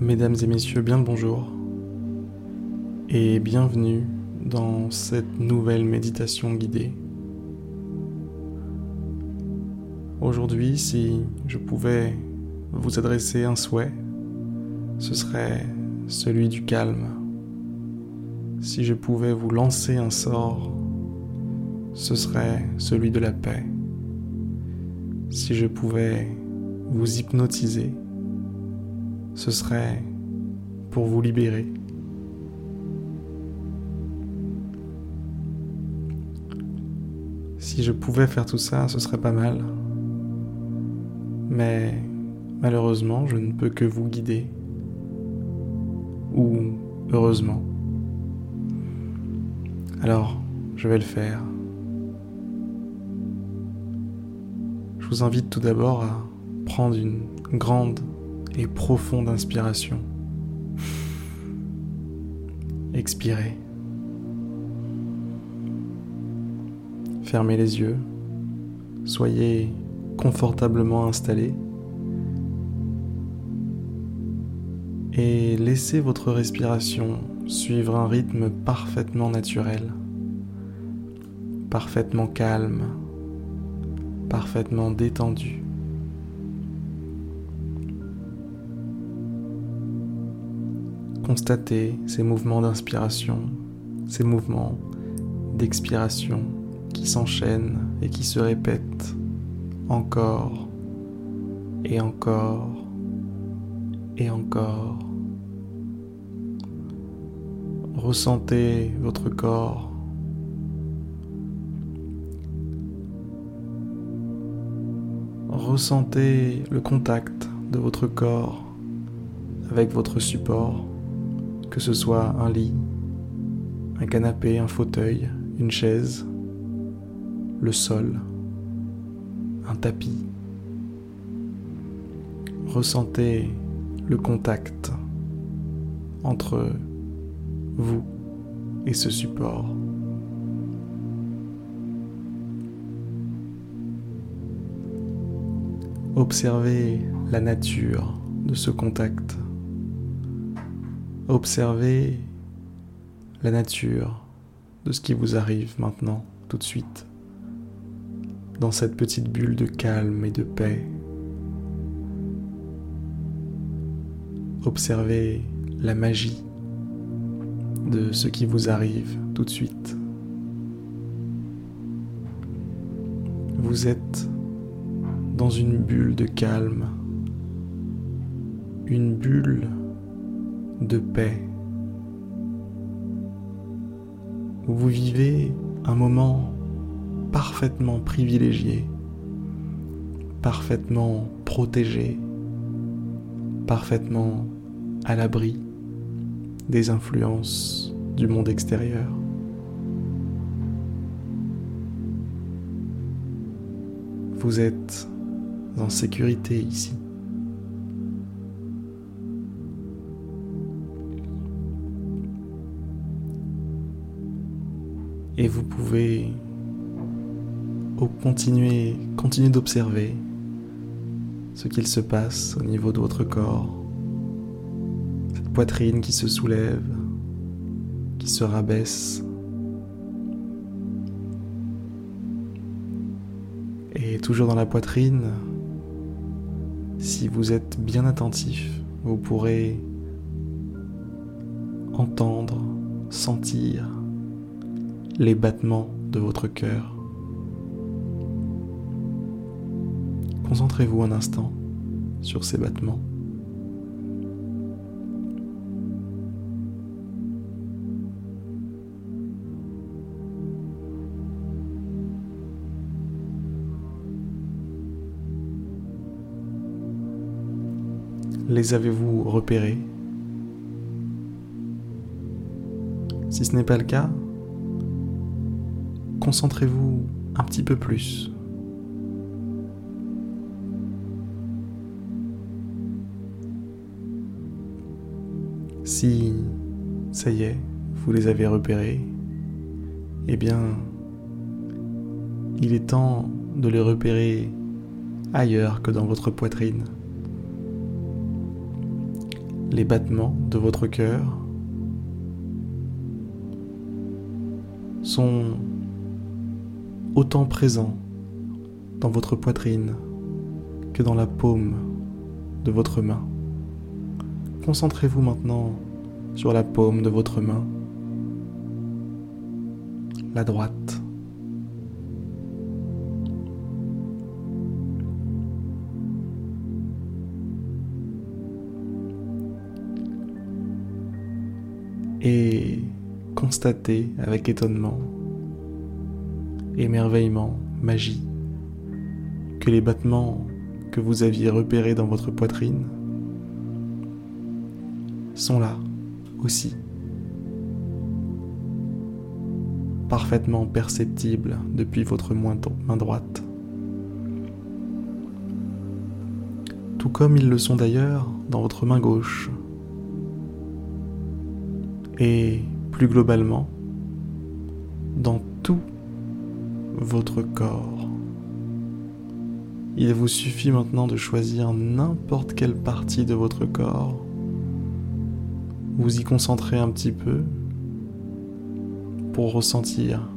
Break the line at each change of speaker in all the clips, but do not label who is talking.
Mesdames et messieurs, bien le bonjour et bienvenue dans cette nouvelle méditation guidée. Aujourd'hui, si je pouvais vous adresser un souhait, ce serait celui du calme. Si je pouvais vous lancer un sort, ce serait celui de la paix. Si je pouvais vous hypnotiser, ce serait pour vous libérer. Si je pouvais faire tout ça, ce serait pas mal. Mais malheureusement, je ne peux que vous guider. Ou heureusement. Alors, je vais le faire. Je vous invite tout d'abord à prendre une grande et profonde inspiration. Expirez. Fermez les yeux. Soyez confortablement installé. Et laissez votre respiration suivre un rythme parfaitement naturel, parfaitement calme, parfaitement détendu. Constatez ces mouvements d'inspiration, ces mouvements d'expiration qui s'enchaînent et qui se répètent encore et encore et encore. Ressentez votre corps. Ressentez le contact de votre corps avec votre support que ce soit un lit, un canapé, un fauteuil, une chaise, le sol, un tapis. Ressentez le contact entre vous et ce support. Observez la nature de ce contact. Observez la nature de ce qui vous arrive maintenant, tout de suite, dans cette petite bulle de calme et de paix. Observez la magie de ce qui vous arrive tout de suite. Vous êtes dans une bulle de calme, une bulle de paix. Vous vivez un moment parfaitement privilégié, parfaitement protégé, parfaitement à l'abri des influences du monde extérieur. Vous êtes en sécurité ici. Et vous pouvez continuer, continuer d'observer ce qu'il se passe au niveau de votre corps. Cette poitrine qui se soulève, qui se rabaisse. Et toujours dans la poitrine, si vous êtes bien attentif, vous pourrez entendre, sentir les battements de votre cœur. Concentrez-vous un instant sur ces battements. Les avez-vous repérés? Si ce n'est pas le cas, concentrez-vous un petit peu plus. Si, ça y est, vous les avez repérés, eh bien, il est temps de les repérer ailleurs que dans votre poitrine. les battements de votre cœur sont autant présents dans votre poitrine que dans la paume de votre main. Concentrez-vous maintenant sur la paume de votre main, la droite. Et constatez avec étonnement, émerveillement, magie, que les battements que vous aviez repérés dans votre poitrine sont là aussi, parfaitement perceptibles depuis votre main droite. Tout comme ils le sont d'ailleurs dans votre main gauche. Et plus globalement, dans votre corps. Il vous suffit maintenant de choisir n'importe quelle partie de votre corps. Vous y concentrer un petit peu pour ressentir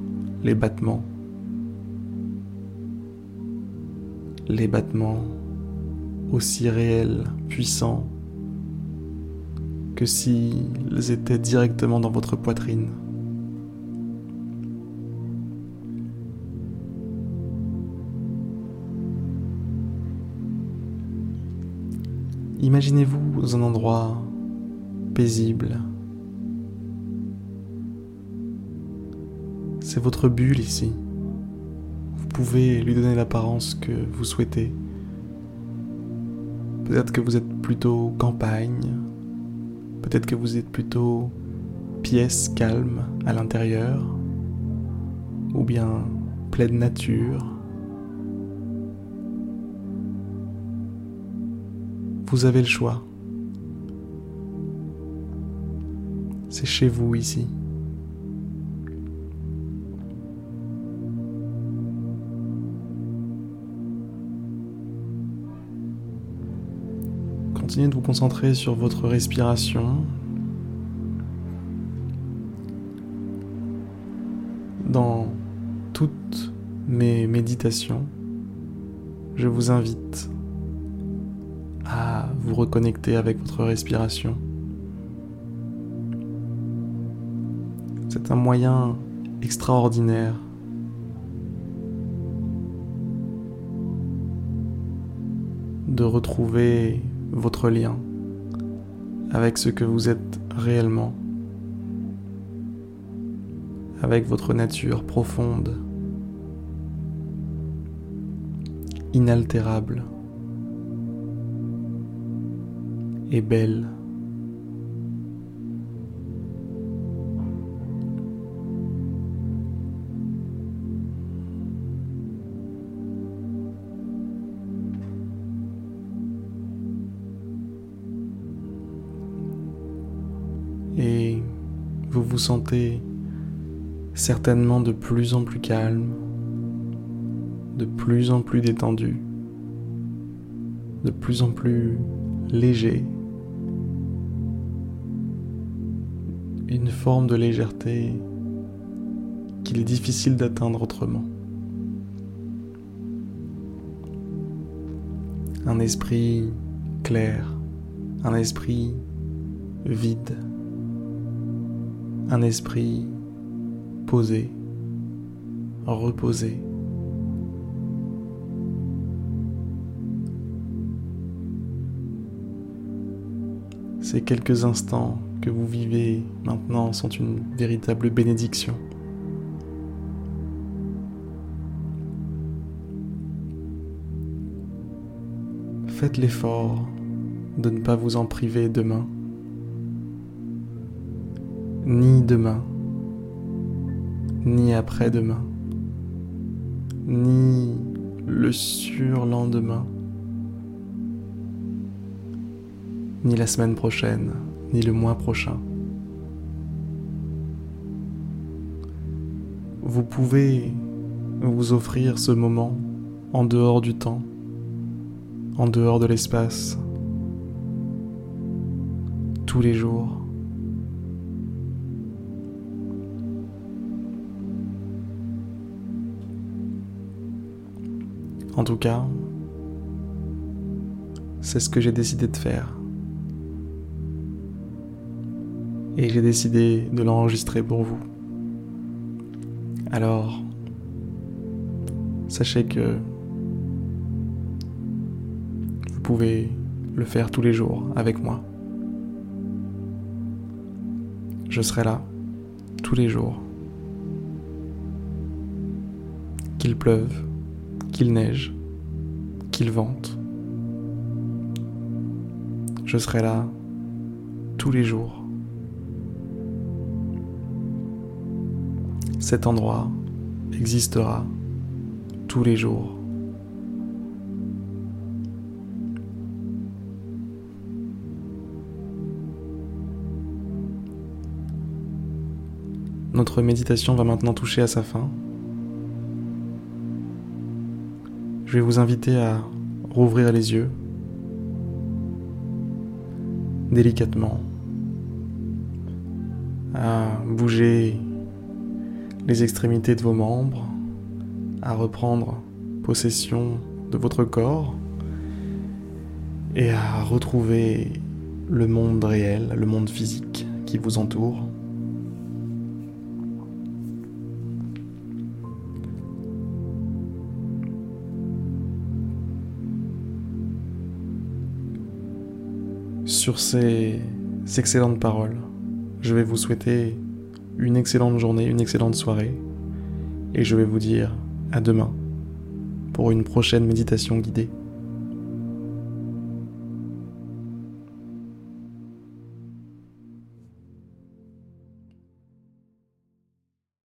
les battements. Les battements aussi réels, puissants, que s'ils étaient directement dans votre poitrine. Imaginez-vous un endroit paisible. C'est votre bulle ici. Vous pouvez lui donner l'apparence que vous souhaitez. Peut-être que vous êtes plutôt campagne, peut-être que vous êtes plutôt pièce calme à l'intérieur, ou bien pleine nature. Vous avez le choix. C'est chez vous ici. Continuez de vous concentrer sur votre respiration. Dans toutes mes méditations, je vous invite vous reconnecter avec votre respiration. C'est un moyen extraordinaire de retrouver votre lien avec ce que vous êtes réellement, avec votre nature profonde, inaltérable. Et belle. Et vous vous sentez certainement de plus en plus calme, de plus en plus détendu, de plus en plus léger. Une forme de légèreté qu'il est difficile d'atteindre autrement. Un esprit clair, un esprit vide, un esprit posé, reposé. Ces quelques instants que vous vivez maintenant sont une véritable bénédiction. Faites l'effort de ne pas vous en priver demain, ni demain, ni après-demain, ni le surlendemain, ni la semaine prochaine ni le mois prochain. Vous pouvez vous offrir ce moment en dehors du temps, en dehors de l'espace, tous les jours. En tout cas, c'est ce que j'ai décidé de faire. Et j'ai décidé de l'enregistrer pour vous. Alors, sachez que vous pouvez le faire tous les jours avec moi. Je serai là tous les jours. Qu'il pleuve, qu'il neige, qu'il vente. Je serai là tous les jours. Cet endroit existera tous les jours. Notre méditation va maintenant toucher à sa fin. Je vais vous inviter à rouvrir les yeux délicatement, à bouger les extrémités de vos membres, à reprendre possession de votre corps et à retrouver le monde réel, le monde physique qui vous entoure. Sur ces excellentes paroles, je vais vous souhaiter une excellente journée, une excellente soirée, et je vais vous dire à demain pour une prochaine méditation guidée.